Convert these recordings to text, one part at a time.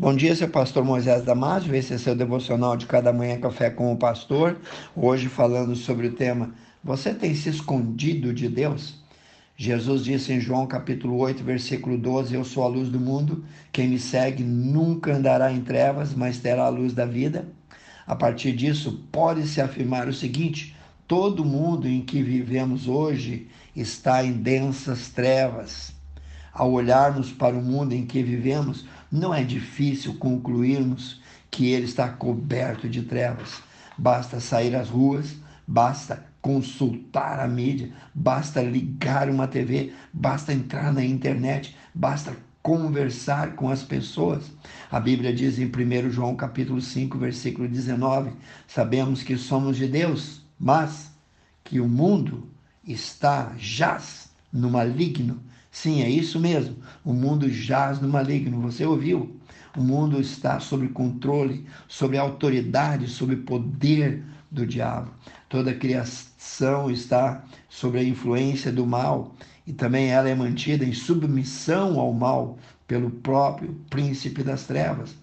Bom dia, seu pastor Moisés Damásio. Esse é seu devocional de cada manhã café com o pastor. Hoje falando sobre o tema Você tem se escondido de Deus? Jesus disse em João capítulo 8, versículo 12: Eu sou a luz do mundo. Quem me segue nunca andará em trevas, mas terá a luz da vida. A partir disso, pode-se afirmar o seguinte: todo mundo em que vivemos hoje está em densas trevas. Ao olharmos para o mundo em que vivemos, não é difícil concluirmos que ele está coberto de trevas. Basta sair às ruas, basta consultar a mídia, basta ligar uma TV, basta entrar na internet, basta conversar com as pessoas. A Bíblia diz em 1 João capítulo 5, versículo 19: Sabemos que somos de Deus, mas que o mundo está jaz no maligno. Sim, é isso mesmo. O mundo jaz no maligno. Você ouviu? O mundo está sob controle, sob autoridade, sob poder do diabo. Toda a criação está sob a influência do mal e também ela é mantida em submissão ao mal pelo próprio príncipe das trevas,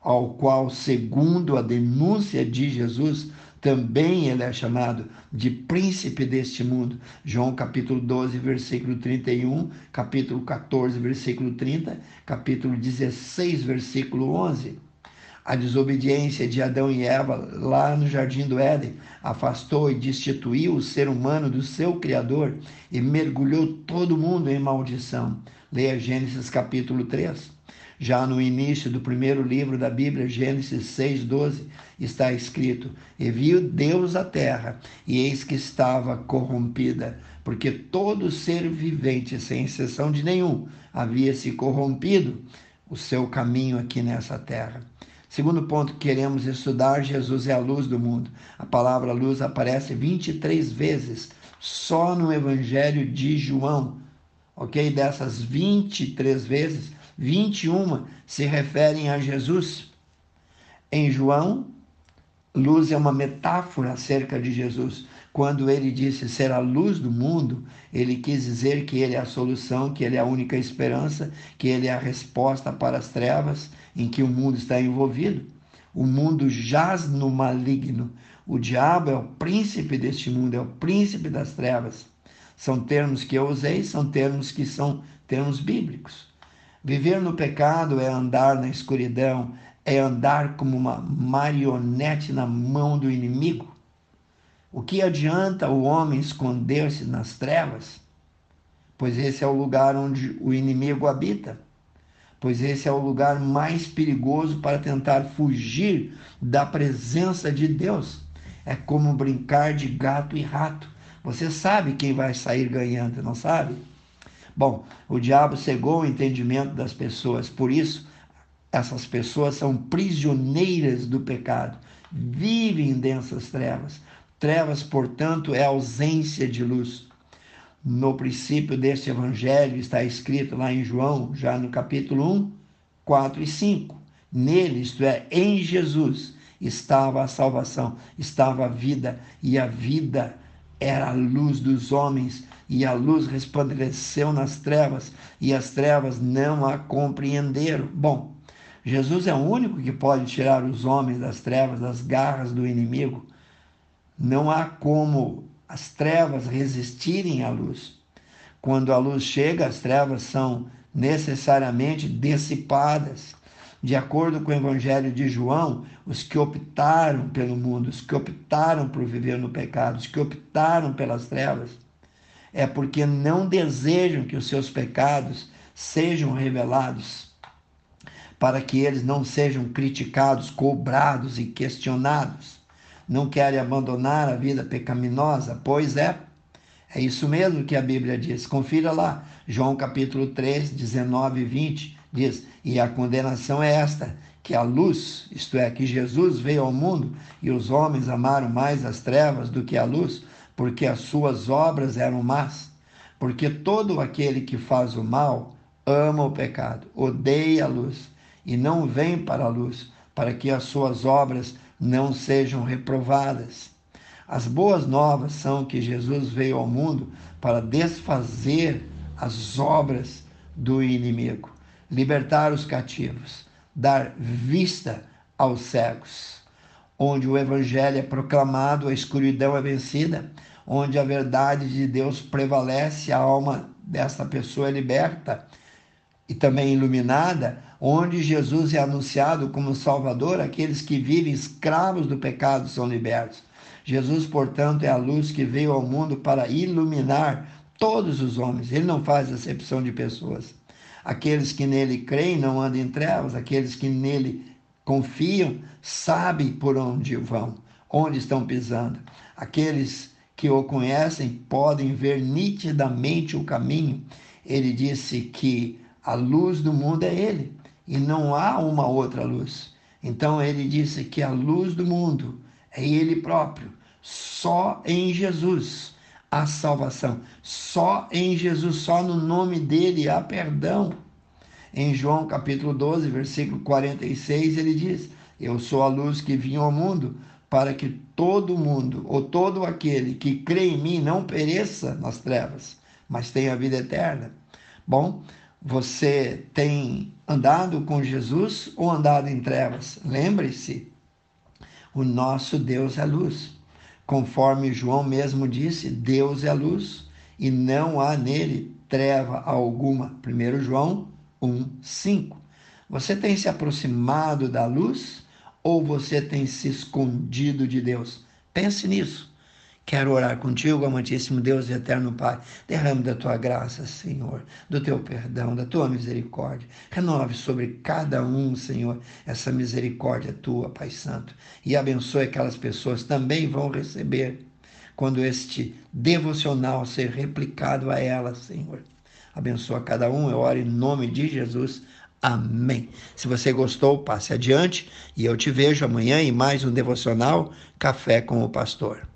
ao qual, segundo a denúncia de Jesus, também ele é chamado de príncipe deste mundo. João capítulo 12, versículo 31, capítulo 14, versículo 30, capítulo 16, versículo 11. A desobediência de Adão e Eva lá no jardim do Éden afastou e destituiu o ser humano do seu Criador e mergulhou todo mundo em maldição. Leia Gênesis capítulo 3. Já no início do primeiro livro da Bíblia, Gênesis 6,12, está escrito: E viu Deus a terra, e eis que estava corrompida, porque todo ser vivente, sem exceção de nenhum, havia se corrompido o seu caminho aqui nessa terra. Segundo ponto que queremos estudar, Jesus é a luz do mundo. A palavra luz aparece 23 vezes só no Evangelho de João. Ok? Dessas 23 vezes, 21 se referem a Jesus. Em João, luz é uma metáfora acerca de Jesus. Quando ele disse ser a luz do mundo, ele quis dizer que ele é a solução, que ele é a única esperança, que ele é a resposta para as trevas em que o mundo está envolvido. O mundo jaz no maligno. O diabo é o príncipe deste mundo, é o príncipe das trevas. São termos que eu usei, são termos que são termos bíblicos. Viver no pecado é andar na escuridão, é andar como uma marionete na mão do inimigo. O que adianta o homem esconder-se nas trevas? Pois esse é o lugar onde o inimigo habita. Pois esse é o lugar mais perigoso para tentar fugir da presença de Deus. É como brincar de gato e rato. Você sabe quem vai sair ganhando, não sabe? Bom, o diabo cegou o entendimento das pessoas, por isso essas pessoas são prisioneiras do pecado, vivem em densas trevas. Trevas, portanto, é ausência de luz. No princípio deste evangelho está escrito lá em João, já no capítulo 1, 4 e 5. Nele, isto é, em Jesus, estava a salvação, estava a vida, e a vida era a luz dos homens e a luz resplandeceu nas trevas, e as trevas não a compreenderam. Bom, Jesus é o único que pode tirar os homens das trevas, das garras do inimigo. Não há como as trevas resistirem à luz. Quando a luz chega, as trevas são necessariamente dissipadas. De acordo com o Evangelho de João, os que optaram pelo mundo, os que optaram por viver no pecado, os que optaram pelas trevas, é porque não desejam que os seus pecados sejam revelados, para que eles não sejam criticados, cobrados e questionados. Não querem abandonar a vida pecaminosa, pois é. É isso mesmo que a Bíblia diz. Confira lá, João capítulo 3, 19 e 20, diz: E a condenação é esta, que a luz, isto é, que Jesus veio ao mundo e os homens amaram mais as trevas do que a luz, porque as suas obras eram más. Porque todo aquele que faz o mal ama o pecado, odeia a luz e não vem para a luz, para que as suas obras não sejam reprovadas. As boas novas são que Jesus veio ao mundo para desfazer as obras do inimigo, libertar os cativos, dar vista aos cegos. Onde o evangelho é proclamado, a escuridão é vencida, onde a verdade de Deus prevalece, a alma desta pessoa é liberta e também iluminada, onde Jesus é anunciado como Salvador, aqueles que vivem escravos do pecado são libertos. Jesus, portanto, é a luz que veio ao mundo para iluminar todos os homens. Ele não faz acepção de pessoas. Aqueles que nele creem não andam em trevas, aqueles que nele confiam sabem por onde vão, onde estão pisando. Aqueles que o conhecem podem ver nitidamente o caminho. Ele disse que a luz do mundo é ele e não há uma outra luz. Então ele disse que a luz do mundo é ele próprio. Só em Jesus há salvação. Só em Jesus, só no nome dele há perdão. Em João capítulo 12, versículo 46, ele diz: Eu sou a luz que vim ao mundo para que todo mundo, ou todo aquele que crê em mim, não pereça nas trevas, mas tenha vida eterna. Bom, você tem andado com Jesus ou andado em trevas? Lembre-se, o nosso Deus é luz. Conforme João mesmo disse, Deus é luz e não há nele treva alguma. 1 João 1, 5. Você tem se aproximado da luz ou você tem se escondido de Deus? Pense nisso. Quero orar contigo, amantíssimo Deus e eterno Pai. Derrame da tua graça, Senhor, do teu perdão, da tua misericórdia. Renove sobre cada um, Senhor, essa misericórdia tua, Pai Santo. E abençoe aquelas pessoas também vão receber quando este devocional ser replicado a elas, Senhor. Abençoa cada um, eu oro em nome de Jesus. Amém. Se você gostou, passe adiante e eu te vejo amanhã em mais um devocional Café com o Pastor.